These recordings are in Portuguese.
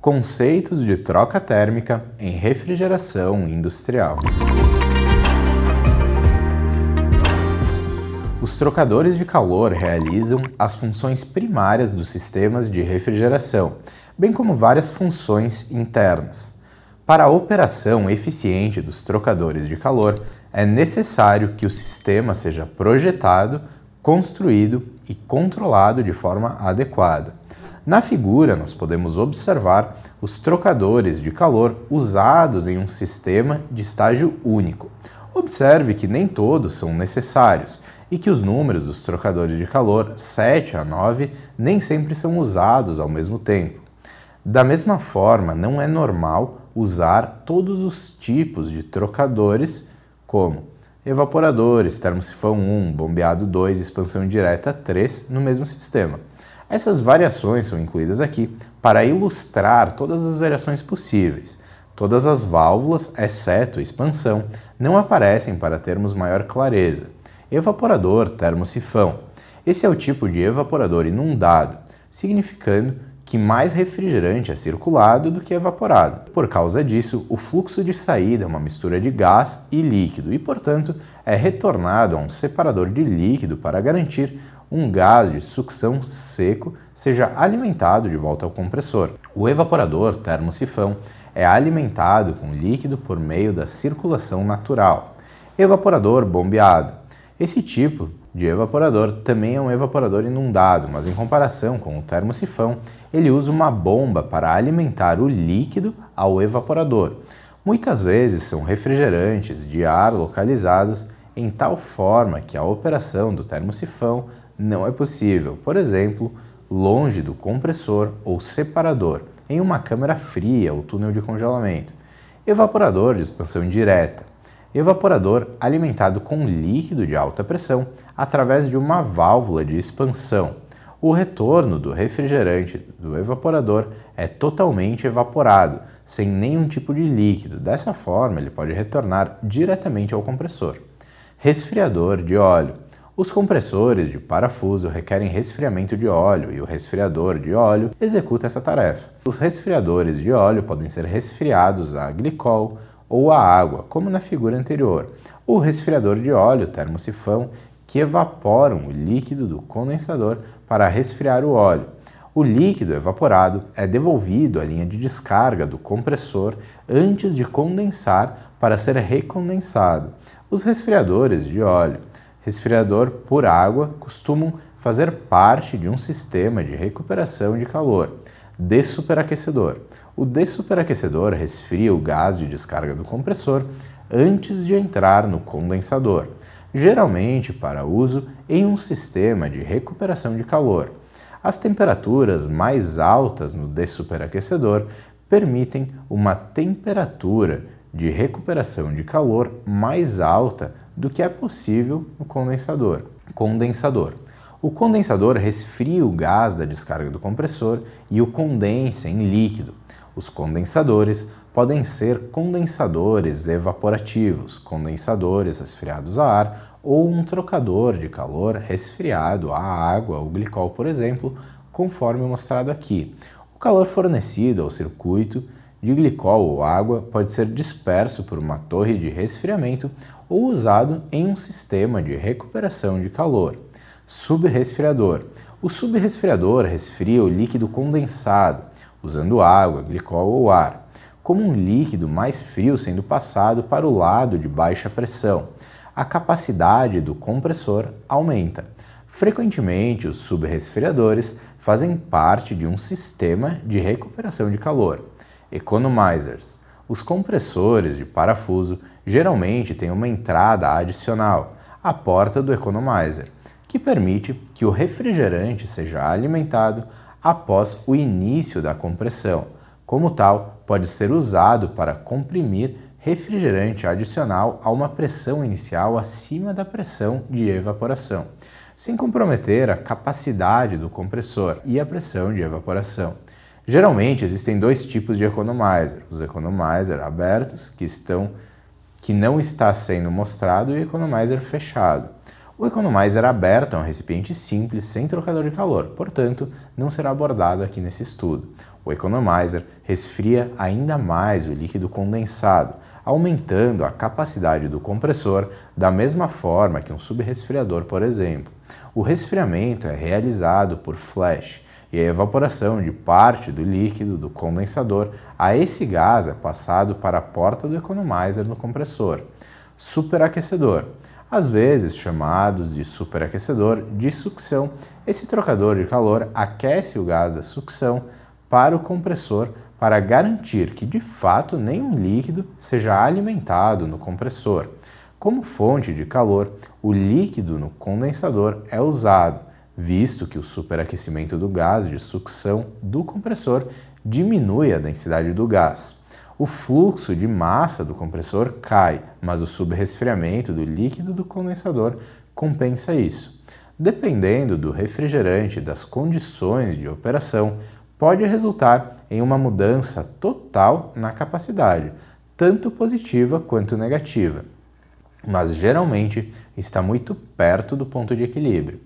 Conceitos de troca térmica em refrigeração industrial. Os trocadores de calor realizam as funções primárias dos sistemas de refrigeração, bem como várias funções internas. Para a operação eficiente dos trocadores de calor, é necessário que o sistema seja projetado, construído e controlado de forma adequada. Na figura, nós podemos observar os trocadores de calor usados em um sistema de estágio único. Observe que nem todos são necessários e que os números dos trocadores de calor 7 a 9 nem sempre são usados ao mesmo tempo. Da mesma forma, não é normal usar todos os tipos de trocadores, como evaporadores, termosifão 1, bombeado 2, expansão direta 3 no mesmo sistema. Essas variações são incluídas aqui para ilustrar todas as variações possíveis. Todas as válvulas, exceto expansão, não aparecem para termos maior clareza. Evaporador termosifão. Esse é o tipo de evaporador inundado, significando que mais refrigerante é circulado do que evaporado. Por causa disso, o fluxo de saída é uma mistura de gás e líquido e, portanto, é retornado a um separador de líquido para garantir um gás de sucção seco seja alimentado de volta ao compressor. O evaporador termosifão é alimentado com líquido por meio da circulação natural. Evaporador bombeado. Esse tipo de evaporador também é um evaporador inundado, mas em comparação com o termosifão, ele usa uma bomba para alimentar o líquido ao evaporador. Muitas vezes são refrigerantes de ar localizados em tal forma que a operação do termosifão não é possível, por exemplo, longe do compressor ou separador, em uma câmara fria ou túnel de congelamento. Evaporador de expansão direta. Evaporador alimentado com líquido de alta pressão através de uma válvula de expansão. O retorno do refrigerante do evaporador é totalmente evaporado, sem nenhum tipo de líquido. Dessa forma, ele pode retornar diretamente ao compressor. Resfriador de óleo. Os compressores de parafuso requerem resfriamento de óleo e o resfriador de óleo executa essa tarefa. Os resfriadores de óleo podem ser resfriados a glicol ou a água, como na figura anterior. O resfriador de óleo termosifão que evaporam o líquido do condensador para resfriar o óleo. O líquido evaporado é devolvido à linha de descarga do compressor antes de condensar para ser recondensado. Os resfriadores de óleo resfriador por água costumam fazer parte de um sistema de recuperação de calor. Dessuperaquecedor. O dessuperaquecedor resfria o gás de descarga do compressor antes de entrar no condensador, geralmente para uso em um sistema de recuperação de calor. As temperaturas mais altas no dessuperaquecedor permitem uma temperatura de recuperação de calor mais alta do que é possível no condensador. Condensador. O condensador resfria o gás da descarga do compressor e o condensa em líquido. Os condensadores podem ser condensadores evaporativos, condensadores resfriados a ar ou um trocador de calor resfriado a água ou glicol, por exemplo, conforme mostrado aqui. O calor fornecido ao circuito de glicol ou água pode ser disperso por uma torre de resfriamento ou usado em um sistema de recuperação de calor. Subresfriador. O subresfriador resfria o líquido condensado, usando água, glicol ou ar, como um líquido mais frio sendo passado para o lado de baixa pressão. A capacidade do compressor aumenta. Frequentemente, os subresfriadores fazem parte de um sistema de recuperação de calor. Economizers. Os compressores de parafuso geralmente têm uma entrada adicional, a porta do economizer, que permite que o refrigerante seja alimentado após o início da compressão. Como tal, pode ser usado para comprimir refrigerante adicional a uma pressão inicial acima da pressão de evaporação, sem comprometer a capacidade do compressor e a pressão de evaporação. Geralmente existem dois tipos de economizer: os economizer abertos, que estão que não está sendo mostrado, e o economizer fechado. O economizer aberto é um recipiente simples sem trocador de calor, portanto, não será abordado aqui nesse estudo. O economizer resfria ainda mais o líquido condensado, aumentando a capacidade do compressor da mesma forma que um subresfriador, por exemplo. O resfriamento é realizado por flash e a evaporação de parte do líquido do condensador a esse gás é passado para a porta do economizer no compressor. Superaquecedor. Às vezes chamados de superaquecedor de sucção, esse trocador de calor aquece o gás da sucção para o compressor para garantir que de fato nenhum líquido seja alimentado no compressor. Como fonte de calor, o líquido no condensador é usado, visto que o superaquecimento do gás de sucção do compressor diminui a densidade do gás. O fluxo de massa do compressor cai, mas o subresfriamento do líquido do condensador compensa isso. Dependendo do refrigerante e das condições de operação, pode resultar em uma mudança total na capacidade, tanto positiva quanto negativa, mas geralmente está muito perto do ponto de equilíbrio.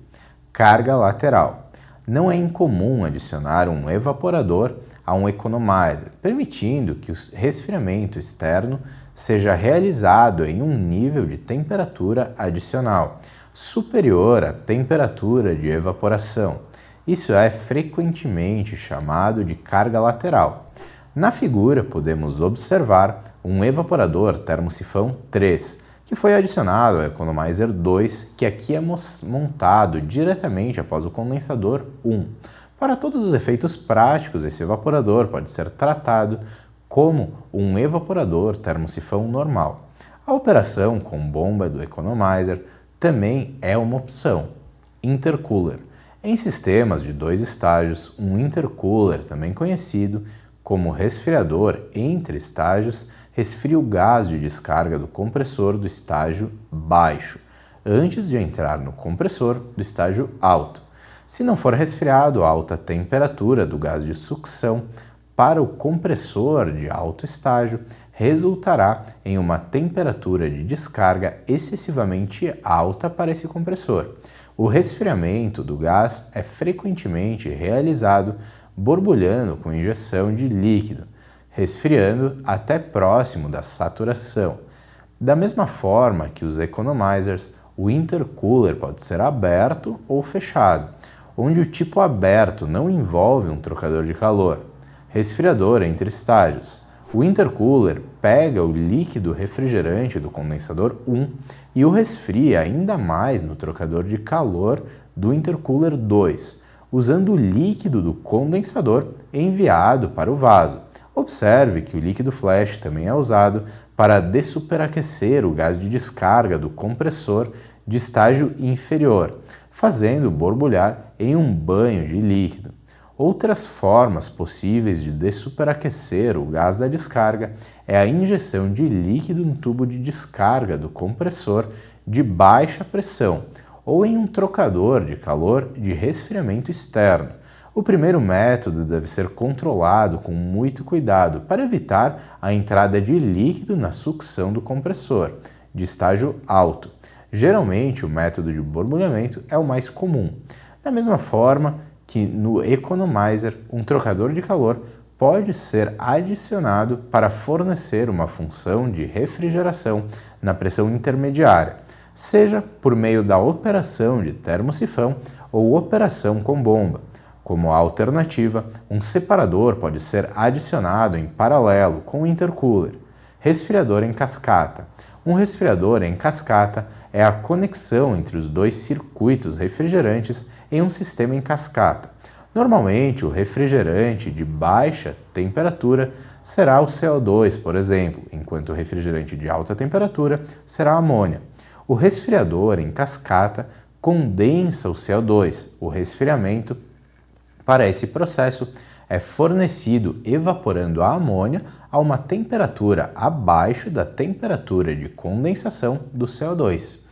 Carga lateral. Não é incomum adicionar um evaporador a um economizer, permitindo que o resfriamento externo seja realizado em um nível de temperatura adicional superior à temperatura de evaporação isso é frequentemente chamado de carga lateral. Na figura podemos observar um evaporador termosifão 3, que foi adicionado ao Economizer 2, que aqui é montado diretamente após o condensador 1. Para todos os efeitos práticos, esse evaporador pode ser tratado como um evaporador termosifão normal. A operação com bomba do Economizer também é uma opção. Intercooler em sistemas de dois estágios, um intercooler, também conhecido como resfriador entre estágios, resfria o gás de descarga do compressor do estágio baixo, antes de entrar no compressor do estágio alto. Se não for resfriado a alta temperatura do gás de sucção para o compressor de alto estágio, resultará em uma temperatura de descarga excessivamente alta para esse compressor. O resfriamento do gás é frequentemente realizado borbulhando com injeção de líquido, resfriando até próximo da saturação. Da mesma forma que os economizers, o intercooler pode ser aberto ou fechado, onde o tipo aberto não envolve um trocador de calor. Resfriador entre estágios. O intercooler pega o líquido refrigerante do condensador 1 e o resfria ainda mais no trocador de calor do intercooler 2, usando o líquido do condensador enviado para o vaso. Observe que o líquido flash também é usado para dessuperaquecer o gás de descarga do compressor de estágio inferior, fazendo borbulhar em um banho de líquido. Outras formas possíveis de dessuperaquecer o gás da descarga é a injeção de líquido no tubo de descarga do compressor de baixa pressão ou em um trocador de calor de resfriamento externo. O primeiro método deve ser controlado com muito cuidado para evitar a entrada de líquido na sucção do compressor, de estágio alto. Geralmente, o método de borbulhamento é o mais comum. Da mesma forma, que no Economizer um trocador de calor pode ser adicionado para fornecer uma função de refrigeração na pressão intermediária, seja por meio da operação de termosifão ou operação com bomba. Como alternativa, um separador pode ser adicionado em paralelo com o intercooler. Resfriador em cascata. Um resfriador em cascata é a conexão entre os dois circuitos refrigerantes em um sistema em cascata. Normalmente, o refrigerante de baixa temperatura será o CO2, por exemplo, enquanto o refrigerante de alta temperatura será a amônia. O resfriador em cascata condensa o CO2. O resfriamento para esse processo é fornecido evaporando a amônia a uma temperatura abaixo da temperatura de condensação do CO2.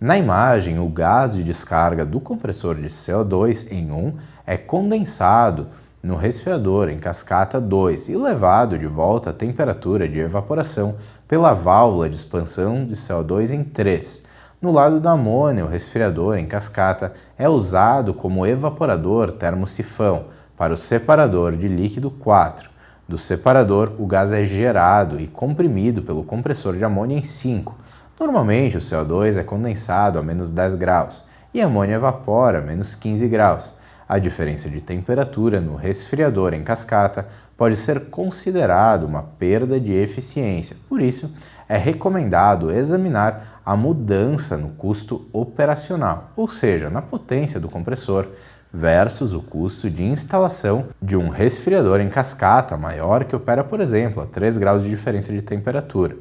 Na imagem, o gás de descarga do compressor de CO2 em 1 é condensado no resfriador em cascata 2 e levado de volta à temperatura de evaporação pela válvula de expansão de CO2 em 3. No lado da amônia, o resfriador em cascata é usado como evaporador termosifão Para o separador de líquido, 4. Do separador, o gás é gerado e comprimido pelo compressor de amônia em 5. Normalmente, o CO2 é condensado a menos 10 graus e a amônia evapora a menos 15 graus. A diferença de temperatura no resfriador em cascata pode ser considerado uma perda de eficiência. Por isso, é recomendado examinar a mudança no custo operacional, ou seja, na potência do compressor, versus o custo de instalação de um resfriador em cascata maior que opera, por exemplo, a 3 graus de diferença de temperatura.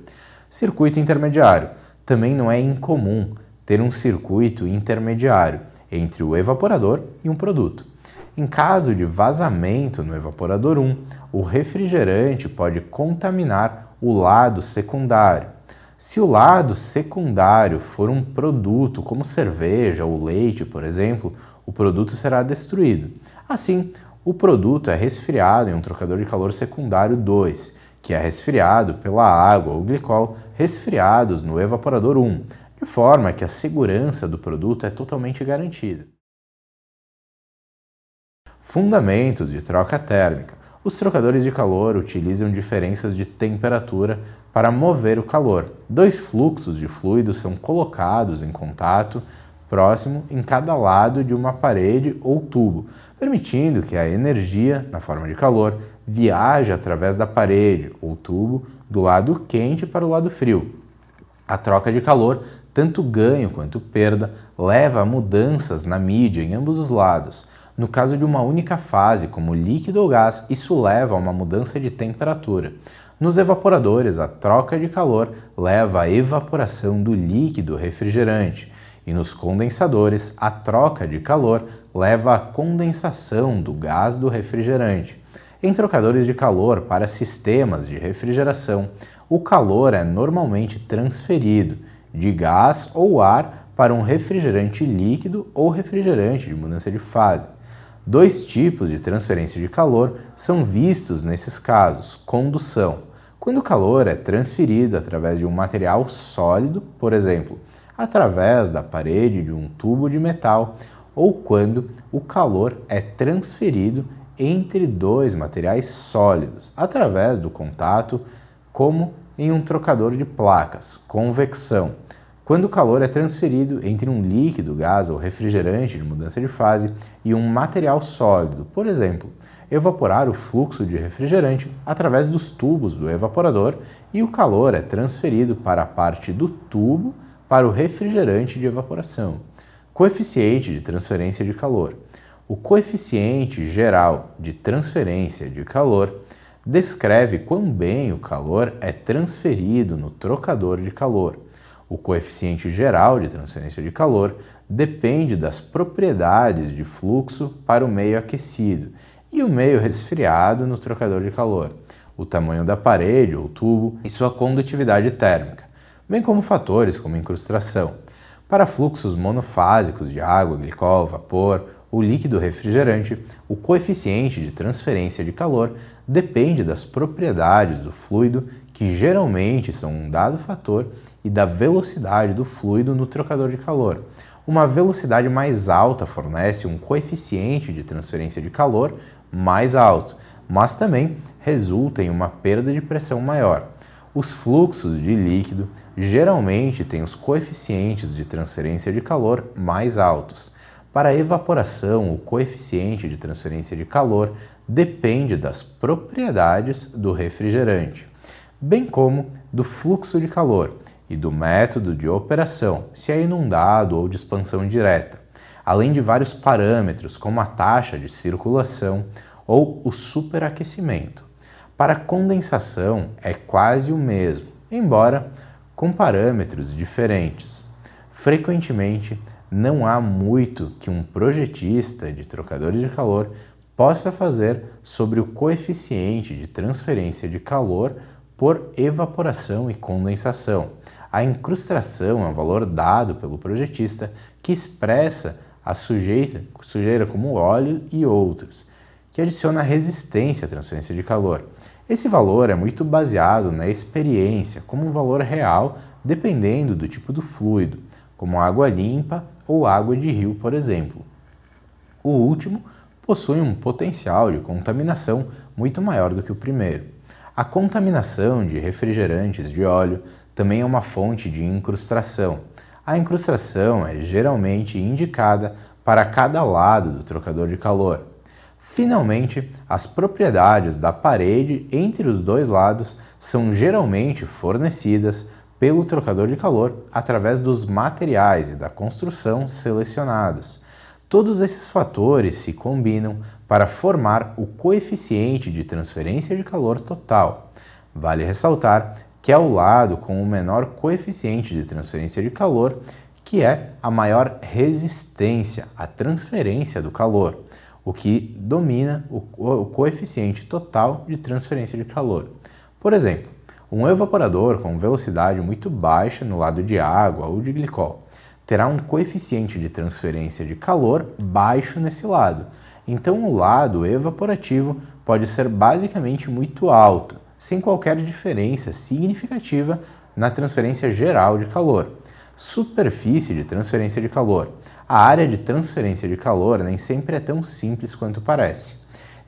Circuito intermediário. Também não é incomum ter um circuito intermediário entre o evaporador e um produto. Em caso de vazamento no evaporador 1, o refrigerante pode contaminar o lado secundário. Se o lado secundário for um produto como cerveja ou leite, por exemplo, o produto será destruído. Assim, o produto é resfriado em um trocador de calor secundário 2, que é resfriado pela água ou glicol resfriados no evaporador 1, de forma que a segurança do produto é totalmente garantida. Fundamentos de troca térmica. Os trocadores de calor utilizam diferenças de temperatura para mover o calor. Dois fluxos de fluido são colocados em contato próximo em cada lado de uma parede ou tubo, permitindo que a energia, na forma de calor, viaje através da parede ou tubo do lado quente para o lado frio. A troca de calor, tanto ganho quanto perda, leva a mudanças na mídia em ambos os lados. No caso de uma única fase, como líquido ou gás, isso leva a uma mudança de temperatura. Nos evaporadores, a troca de calor leva à evaporação do líquido refrigerante e nos condensadores, a troca de calor leva à condensação do gás do refrigerante. Em trocadores de calor para sistemas de refrigeração, o calor é normalmente transferido de gás ou ar para um refrigerante líquido ou refrigerante de mudança de fase. Dois tipos de transferência de calor são vistos nesses casos: condução, quando o calor é transferido através de um material sólido, por exemplo, através da parede de um tubo de metal ou quando o calor é transferido entre dois materiais sólidos através do contato, como em um trocador de placas, convecção. Quando o calor é transferido entre um líquido, gás ou refrigerante de mudança de fase e um material sólido, por exemplo, evaporar o fluxo de refrigerante através dos tubos do evaporador e o calor é transferido para a parte do tubo para o refrigerante de evaporação. Coeficiente de transferência de calor. O coeficiente geral de transferência de calor descreve quão bem o calor é transferido no trocador de calor. O coeficiente geral de transferência de calor depende das propriedades de fluxo para o meio aquecido e o meio resfriado no trocador de calor, o tamanho da parede ou tubo e sua condutividade térmica bem como fatores como incrustação. Para fluxos monofásicos de água, glicol, vapor ou líquido refrigerante, o coeficiente de transferência de calor depende das propriedades do fluido, que geralmente são um dado fator, e da velocidade do fluido no trocador de calor. Uma velocidade mais alta fornece um coeficiente de transferência de calor mais alto, mas também resulta em uma perda de pressão maior. Os fluxos de líquido geralmente têm os coeficientes de transferência de calor mais altos. Para a evaporação, o coeficiente de transferência de calor depende das propriedades do refrigerante, bem como do fluxo de calor e do método de operação, se é inundado ou de expansão direta, além de vários parâmetros como a taxa de circulação ou o superaquecimento. Para condensação é quase o mesmo, embora com parâmetros diferentes. Frequentemente, não há muito que um projetista de trocadores de calor possa fazer sobre o coeficiente de transferência de calor por evaporação e condensação. A incrustação é um valor dado pelo projetista que expressa a sujeira, sujeira como óleo e outros, que adiciona resistência à transferência de calor. Esse valor é muito baseado na experiência, como um valor real, dependendo do tipo do fluido, como água limpa ou água de rio, por exemplo. O último possui um potencial de contaminação muito maior do que o primeiro. A contaminação de refrigerantes de óleo também é uma fonte de incrustação. A incrustação é geralmente indicada para cada lado do trocador de calor. Finalmente, as propriedades da parede entre os dois lados são geralmente fornecidas pelo trocador de calor através dos materiais e da construção selecionados. Todos esses fatores se combinam para formar o coeficiente de transferência de calor total. Vale ressaltar que é o lado com o menor coeficiente de transferência de calor que é a maior resistência à transferência do calor, o que domina o, coeficiente total de transferência de calor. Por exemplo, um evaporador com velocidade muito baixa no lado de água ou de glicol terá um coeficiente de transferência de calor baixo nesse lado. Então, o lado evaporativo pode ser basicamente muito alto, sem qualquer diferença significativa na transferência geral de calor. Superfície de transferência de calor. A área de transferência de calor nem sempre é tão simples quanto parece.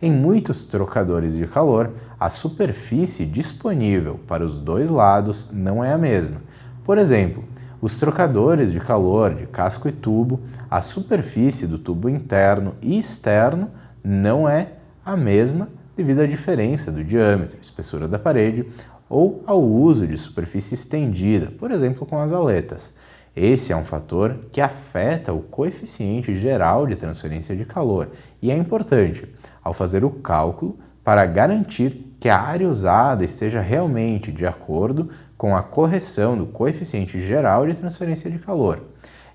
Em muitos trocadores de calor, a superfície disponível para os dois lados não é a mesma. Por exemplo, os trocadores de calor de casco e tubo, a superfície do tubo interno e externo não é a mesma devido à diferença do diâmetro, espessura da parede ou ao uso de superfície estendida, por exemplo, com as aletas. Esse é um fator que afeta o coeficiente geral de transferência de calor e é importante ao fazer o cálculo para garantir que a área usada esteja realmente de acordo com a correção do coeficiente geral de transferência de calor.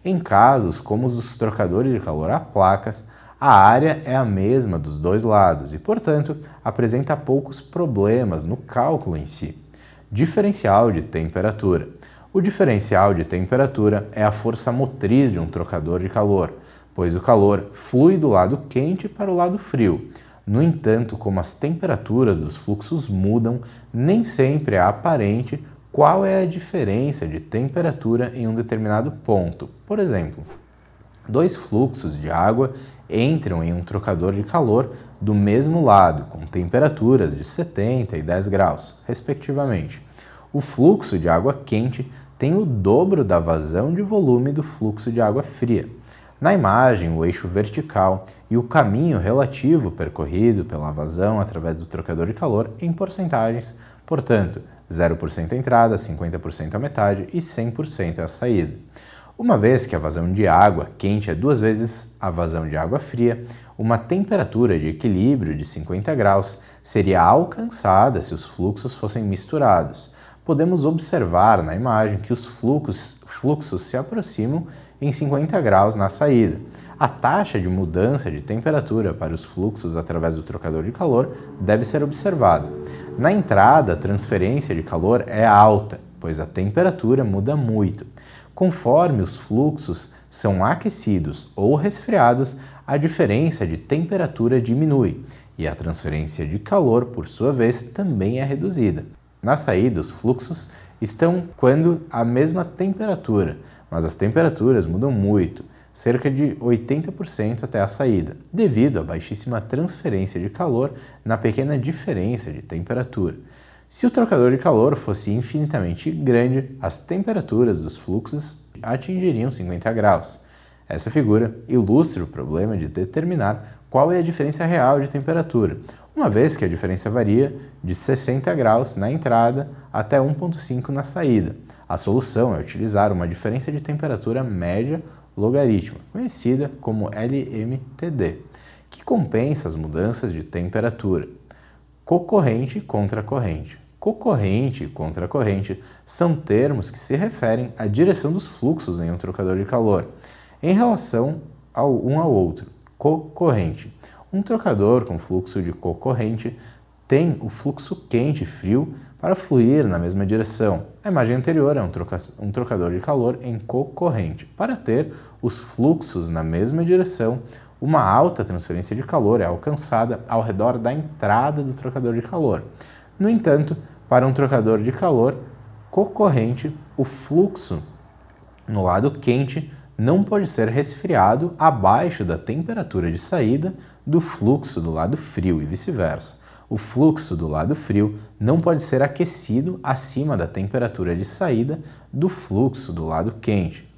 Em casos como os dos trocadores de calor a placas, a área é a mesma dos dois lados e, portanto, apresenta poucos problemas no cálculo em si. Diferencial de temperatura. O diferencial de temperatura é a força motriz de um trocador de calor, pois o calor flui do lado quente para o lado frio. No entanto, como as temperaturas dos fluxos mudam, nem sempre é aparente qual é a diferença de temperatura em um determinado ponto. Por exemplo, dois fluxos de água entram em um trocador de calor do mesmo lado, com temperaturas de 70 e 10 graus, respectivamente. O fluxo de água quente tem o dobro da vazão de volume do fluxo de água fria. Na imagem, o eixo vertical e o caminho relativo percorrido pela vazão através do trocador de calor em porcentagens, portanto, 0% a entrada, 50% a metade e 100% a saída. Uma vez que a vazão de água quente é duas vezes a vazão de água fria, uma temperatura de equilíbrio de 50 graus seria alcançada se os fluxos fossem misturados. Podemos observar na imagem que os fluxos, fluxos se aproximam em 50 graus na saída. A taxa de mudança de temperatura para os fluxos através do trocador de calor deve ser observada. Na entrada, a transferência de calor é alta, pois a temperatura muda muito. Conforme os fluxos são aquecidos ou resfriados, a diferença de temperatura diminui e a transferência de calor, por sua vez, também é reduzida. Na saída, os fluxos estão quando a mesma temperatura, mas as temperaturas mudam muito cerca de 80% até a saída, devido à baixíssima transferência de calor na pequena diferença de temperatura. Se o trocador de calor fosse infinitamente grande, as temperaturas dos fluxos atingiriam 50 graus. Essa figura ilustra o problema de determinar qual é a diferença real de temperatura, uma vez que a diferença varia de 60 graus na entrada até 1,5 na saída. A solução é utilizar uma diferença de temperatura média logarítmica, conhecida como LMTD, que compensa as mudanças de temperatura. Cocorrente contra corrente. Cocorrente e contracorrente são termos que se referem à direção dos fluxos em um trocador de calor em relação ao um ao outro. Cocorrente. Um trocador com fluxo de cocorrente tem o fluxo quente e frio para fluir na mesma direção. A imagem anterior é um, troca um trocador de calor em cocorrente. Para ter os fluxos na mesma direção, uma alta transferência de calor é alcançada ao redor da entrada do trocador de calor. No entanto, para um trocador de calor cocorrente, o fluxo no lado quente não pode ser resfriado abaixo da temperatura de saída do fluxo do lado frio e vice-versa. O fluxo do lado frio não pode ser aquecido acima da temperatura de saída do fluxo do lado quente.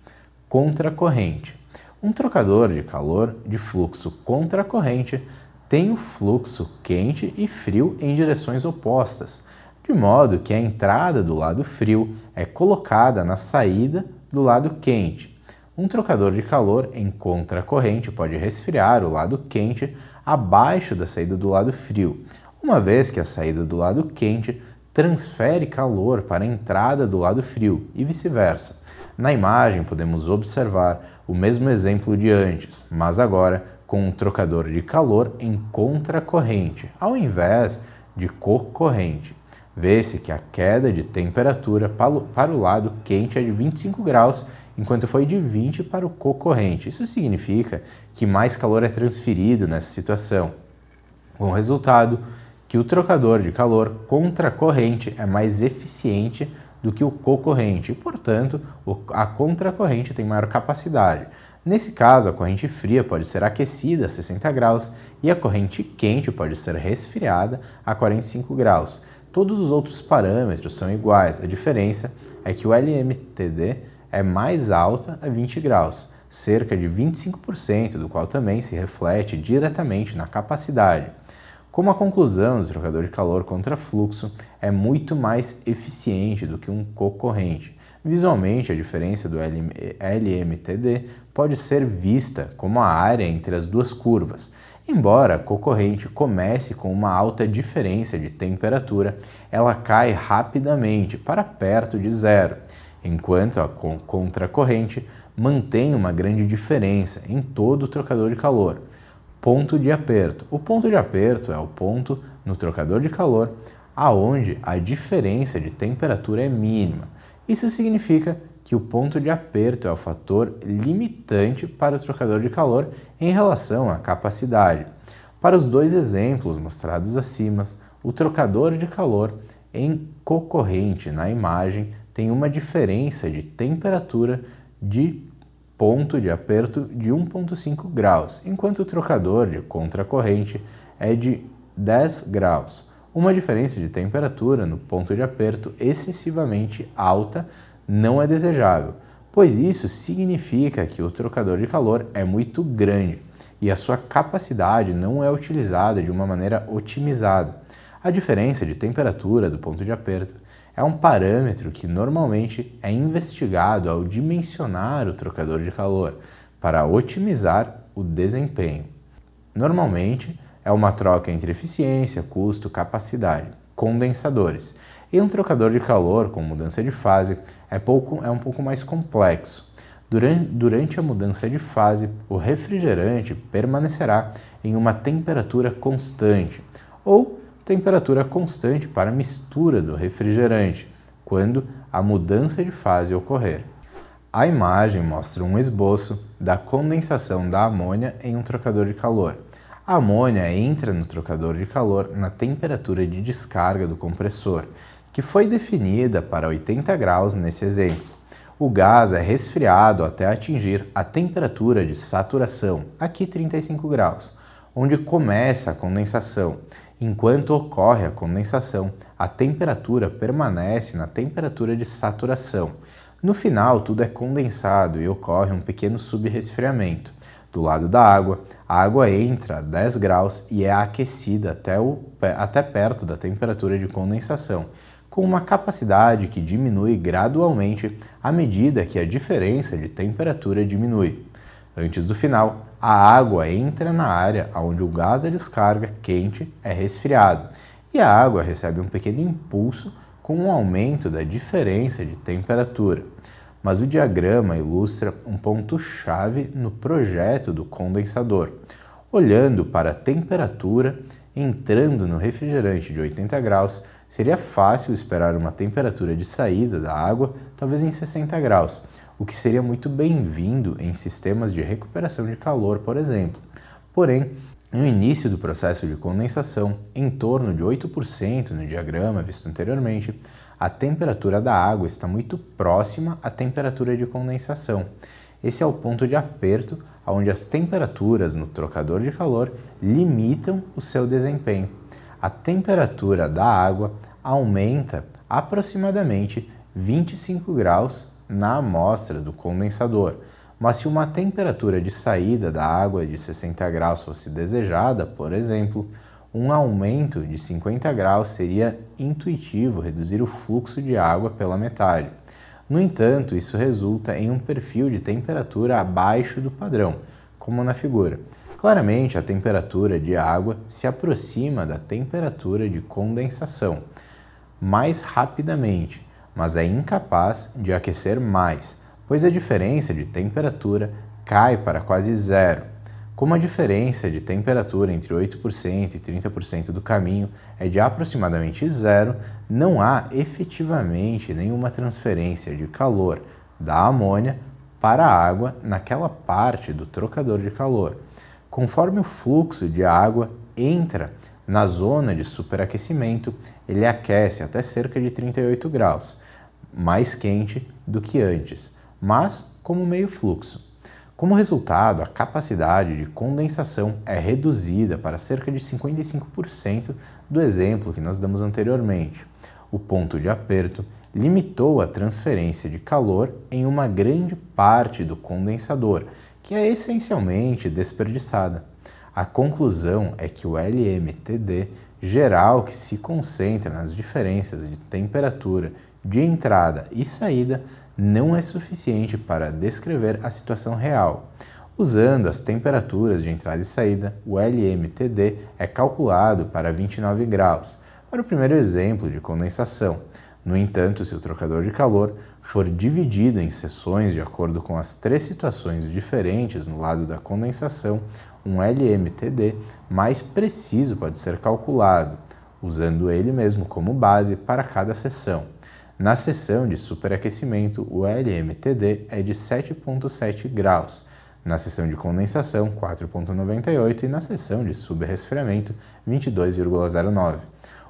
Contracorrente. Um trocador de calor de fluxo contracorrente tem o fluxo quente e frio em direções opostas, de modo que a entrada do lado frio é colocada na saída do lado quente. Um trocador de calor em contracorrente pode resfriar o lado quente abaixo da saída do lado frio, uma vez que a saída do lado quente transfere calor para a entrada do lado frio e vice-versa. Na imagem podemos observar o mesmo exemplo de antes, mas agora com um trocador de calor em contracorrente, ao invés de corrente. Vê-se que a queda de temperatura para o lado quente é de 25 graus, enquanto foi de 20 para o corrente. Isso significa que mais calor é transferido nessa situação, com o resultado que o trocador de calor contracorrente é mais eficiente do que o cocorrente e, portanto, a contracorrente tem maior capacidade. Nesse caso, a corrente fria pode ser aquecida a 60 graus e a corrente quente pode ser resfriada a 45 graus. Todos os outros parâmetros são iguais, a diferença é que o LMTD é mais alta a 20 graus, cerca de 25%, do qual também se reflete diretamente na capacidade. Como a conclusão do trocador de calor contra fluxo é muito mais eficiente do que um cocorrente, visualmente a diferença do LMTD pode ser vista como a área entre as duas curvas, Embora a concorrente comece com uma alta diferença de temperatura, ela cai rapidamente para perto de zero, enquanto a contracorrente mantém uma grande diferença em todo o trocador de calor. Ponto de aperto. O ponto de aperto é o ponto no trocador de calor aonde a diferença de temperatura é mínima. Isso significa que o ponto de aperto é o fator limitante para o trocador de calor em relação à capacidade. Para os dois exemplos mostrados acima, o trocador de calor em concorrente na imagem tem uma diferença de temperatura de ponto de aperto de 1,5 graus, enquanto o trocador de contracorrente é de 10 graus. Uma diferença de temperatura no ponto de aperto excessivamente alta não é desejável, pois isso significa que o trocador de calor é muito grande e a sua capacidade não é utilizada de uma maneira otimizada. A diferença de temperatura do ponto de aperto é um parâmetro que normalmente é investigado ao dimensionar o trocador de calor para otimizar o desempenho. Normalmente, é uma troca entre eficiência, custo, capacidade. Condensadores. Em um trocador de calor com mudança de fase, é, pouco, é um pouco mais complexo. Durante, durante a mudança de fase, o refrigerante permanecerá em uma temperatura constante, ou temperatura constante para mistura do refrigerante, quando a mudança de fase ocorrer. A imagem mostra um esboço da condensação da amônia em um trocador de calor. A amônia entra no trocador de calor na temperatura de descarga do compressor que foi definida para 80 graus nesse exemplo. O gás é resfriado até atingir a temperatura de saturação, aqui 35 graus, onde começa a condensação. Enquanto ocorre a condensação, a temperatura permanece na temperatura de saturação. No final, tudo é condensado e ocorre um pequeno subresfriamento. Do lado da água, a água entra a 10 graus e é aquecida até, o, até perto da temperatura de condensação, com uma capacidade que diminui gradualmente à medida que a diferença de temperatura diminui. Antes do final, a água entra na área onde o gás da descarga quente é resfriado e a água recebe um pequeno impulso com um aumento da diferença de temperatura. Mas o diagrama ilustra um ponto-chave no projeto do condensador. Olhando para a temperatura entrando no refrigerante de 80 graus, seria fácil esperar uma temperatura de saída da água talvez em 60 graus, o que seria muito bem-vindo em sistemas de recuperação de calor, por exemplo. Porém, no início do processo de condensação, em torno de 8% no diagrama visto anteriormente, a temperatura da água está muito próxima à temperatura de condensação. Esse é o ponto de aperto onde as temperaturas no trocador de calor limitam o seu desempenho. A temperatura da água aumenta aproximadamente 25 graus na amostra do condensador, mas se uma temperatura de saída da água de 60 graus fosse desejada, por exemplo, um aumento de 50 graus seria intuitivo reduzir o fluxo de água pela metade. No entanto, isso resulta em um perfil de temperatura abaixo do padrão, como na figura. Claramente, a temperatura de água se aproxima da temperatura de condensação mais rapidamente, mas é incapaz de aquecer mais, pois a diferença de temperatura cai para quase zero. Como a diferença de temperatura entre 8% e 30% do caminho é de aproximadamente zero, não há efetivamente nenhuma transferência de calor da amônia para a água naquela parte do trocador de calor. Conforme o fluxo de água entra na zona de superaquecimento, ele aquece até cerca de 38 graus, mais quente do que antes, mas como meio fluxo. Como resultado, a capacidade de condensação é reduzida para cerca de 55% do exemplo que nós damos anteriormente. O ponto de aperto limitou a transferência de calor em uma grande parte do condensador, que é essencialmente desperdiçada. A conclusão é que o LMTD geral que se concentra nas diferenças de temperatura de entrada e saída não é suficiente para descrever a situação real. Usando as temperaturas de entrada e saída, o LMTD é calculado para 29 graus, para o primeiro exemplo de condensação. No entanto, se o trocador de calor for dividido em seções de acordo com as três situações diferentes no lado da condensação, um LMTD mais preciso pode ser calculado, usando ele mesmo como base para cada seção. Na seção de superaquecimento, o LMTD é de 7,7 graus, na seção de condensação, 4,98 e na seção de subresfriamento, 22,09.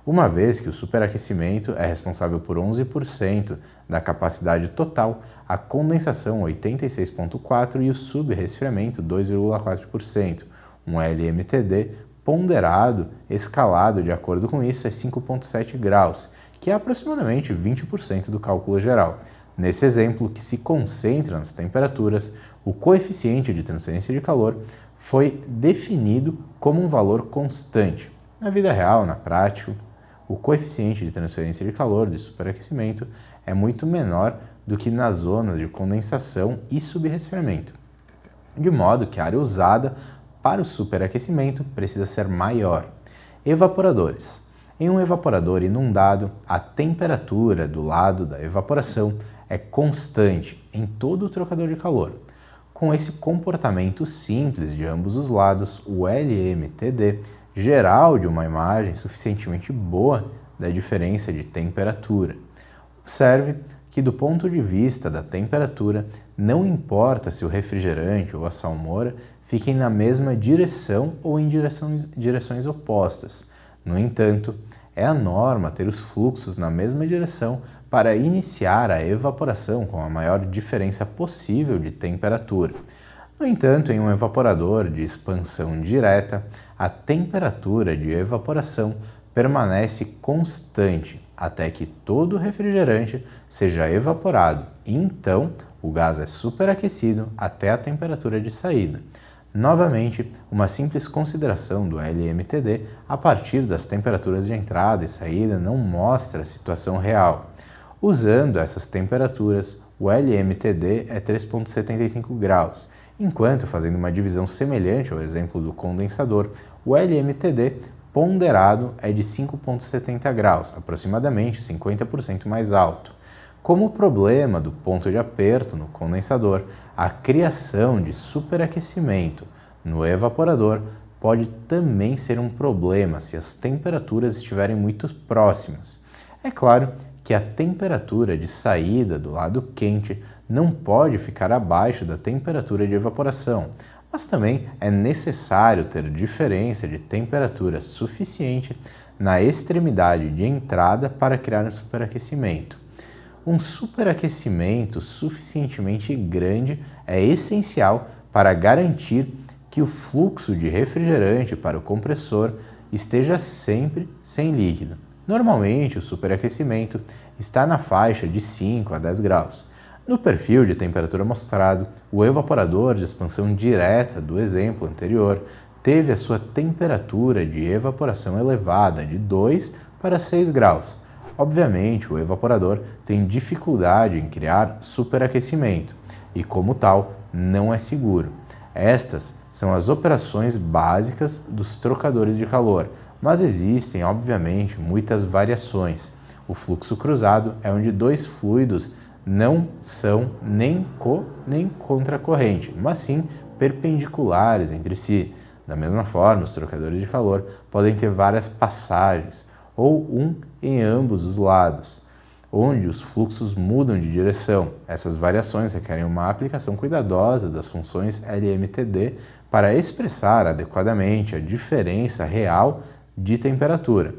Uma vez que o superaquecimento é responsável por 11% da capacidade total, a condensação 86,4% e o subresfriamento 2,4%. Um LMTD ponderado, escalado de acordo com isso, é 5,7 graus que é aproximadamente 20% do cálculo geral. Nesse exemplo, que se concentra nas temperaturas, o coeficiente de transferência de calor foi definido como um valor constante. Na vida real, na prática, o coeficiente de transferência de calor de superaquecimento é muito menor do que nas zonas de condensação e subresfriamento, de modo que a área usada para o superaquecimento precisa ser maior. Evaporadores. Em um evaporador inundado, a temperatura do lado da evaporação é constante em todo o trocador de calor. Com esse comportamento simples de ambos os lados, o LMTD geral de uma imagem suficientemente boa da diferença de temperatura. Observe que, do ponto de vista da temperatura, não importa se o refrigerante ou a salmoura fiquem na mesma direção ou em direções, direções opostas. No entanto, é a norma ter os fluxos na mesma direção para iniciar a evaporação com a maior diferença possível de temperatura. No entanto, em um evaporador de expansão direta, a temperatura de evaporação permanece constante até que todo o refrigerante seja evaporado então o gás é superaquecido até a temperatura de saída. Novamente, uma simples consideração do LMTD a partir das temperaturas de entrada e saída não mostra a situação real. Usando essas temperaturas, o LMTD é 3,75 graus, enquanto, fazendo uma divisão semelhante ao exemplo do condensador, o LMTD ponderado é de 5,70 graus, aproximadamente 50% mais alto. Como problema do ponto de aperto no condensador, a criação de superaquecimento no evaporador pode também ser um problema se as temperaturas estiverem muito próximas. É claro que a temperatura de saída do lado quente não pode ficar abaixo da temperatura de evaporação, mas também é necessário ter diferença de temperatura suficiente na extremidade de entrada para criar um superaquecimento. um superaquecimento suficientemente grande é essencial para garantir que o fluxo de refrigerante para o compressor esteja sempre sem líquido. Normalmente, o superaquecimento está na faixa de 5 a 10 graus. No perfil de temperatura mostrado, o evaporador de expansão direta do exemplo anterior teve a sua temperatura de evaporação elevada de 2 para 6 graus. Obviamente, o evaporador tem dificuldade em criar superaquecimento e, como tal, não é seguro. Estas são as operações básicas dos trocadores de calor, mas existem, obviamente, muitas variações. O fluxo cruzado é onde dois fluidos não são nem co nem contracorrente, mas sim perpendiculares entre si. Da mesma forma, os trocadores de calor podem ter várias passagens, ou um em ambos os lados, onde os fluxos mudam de direção. Essas variações requerem uma aplicação cuidadosa das funções LMTD para expressar adequadamente a diferença real de temperatura.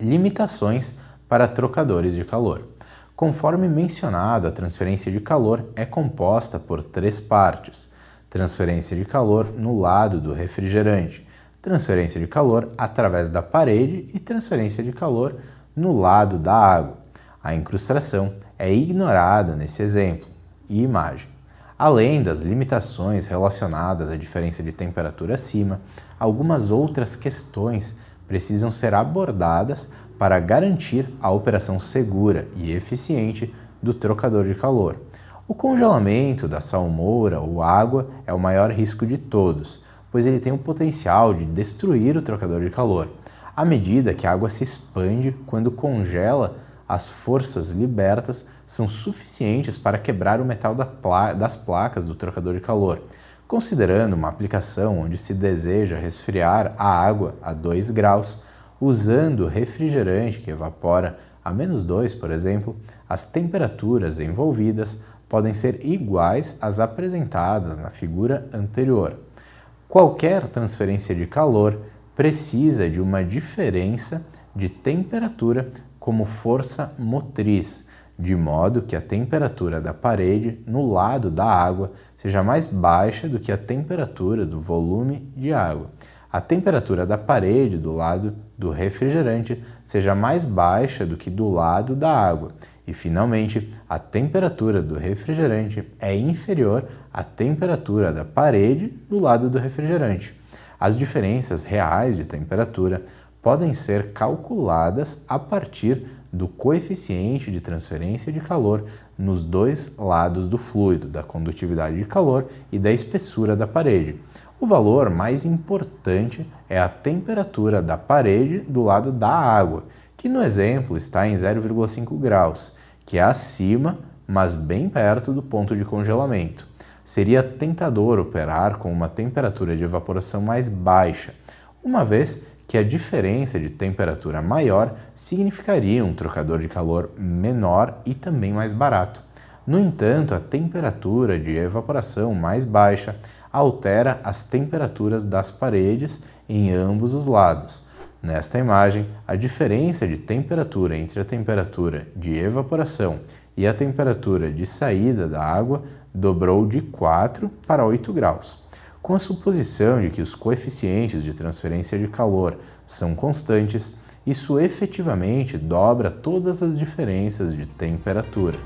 Limitações para trocadores de calor. Conforme mencionado, a transferência de calor é composta por três partes: transferência de calor no lado do refrigerante, transferência de calor através da parede e transferência de calor no lado da água. A incrustação é ignorada nesse exemplo e imagem. Além das limitações relacionadas à diferença de temperatura acima, algumas outras questões precisam ser abordadas para garantir a operação segura e eficiente do trocador de calor. O congelamento da salmoura ou água é o maior risco de todos, pois ele tem o potencial de destruir o trocador de calor. À medida que a água se expande quando congela, as forças libertas são suficientes para quebrar o metal das placas do trocador de calor. Considerando uma aplicação onde se deseja resfriar a água a 2 graus, Usando refrigerante que evapora a menos 2, por exemplo, as temperaturas envolvidas podem ser iguais às apresentadas na figura anterior. Qualquer transferência de calor precisa de uma diferença de temperatura como força motriz, de modo que a temperatura da parede no lado da água seja mais baixa do que a temperatura do volume de água a temperatura da parede do lado do refrigerante seja mais baixa do que do lado da água. E, finalmente, a temperatura do refrigerante é inferior à temperatura da parede do lado do refrigerante. As diferenças reais de temperatura podem ser calculadas a partir do coeficiente de transferência de calor nos dois lados do fluido, da condutividade de calor e da espessura da parede. O valor mais importante é a temperatura da parede do lado da água, que no exemplo está em 0,5 graus, que é acima, mas bem perto do ponto de congelamento. Seria tentador operar com uma temperatura de evaporação mais baixa, uma vez que a diferença de temperatura maior significaria um trocador de calor menor e também mais barato. No entanto, a temperatura de evaporação mais baixa altera as temperaturas das paredes em ambos os lados. Nesta imagem, a diferença de temperatura entre a temperatura de evaporação e a temperatura de saída da água dobrou de 4 para 8 graus. Com a suposição de que os coeficientes de transferência de calor são constantes, isso efetivamente dobra todas as diferenças de temperatura.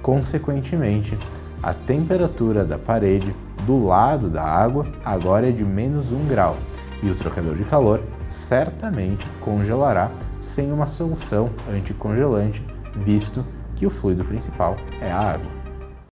Consequentemente, a temperatura da parede do lado da água agora é de menos 1 grau e o trocador de calor certamente congelará sem uma solução anticongelante, visto que o fluido principal é a água.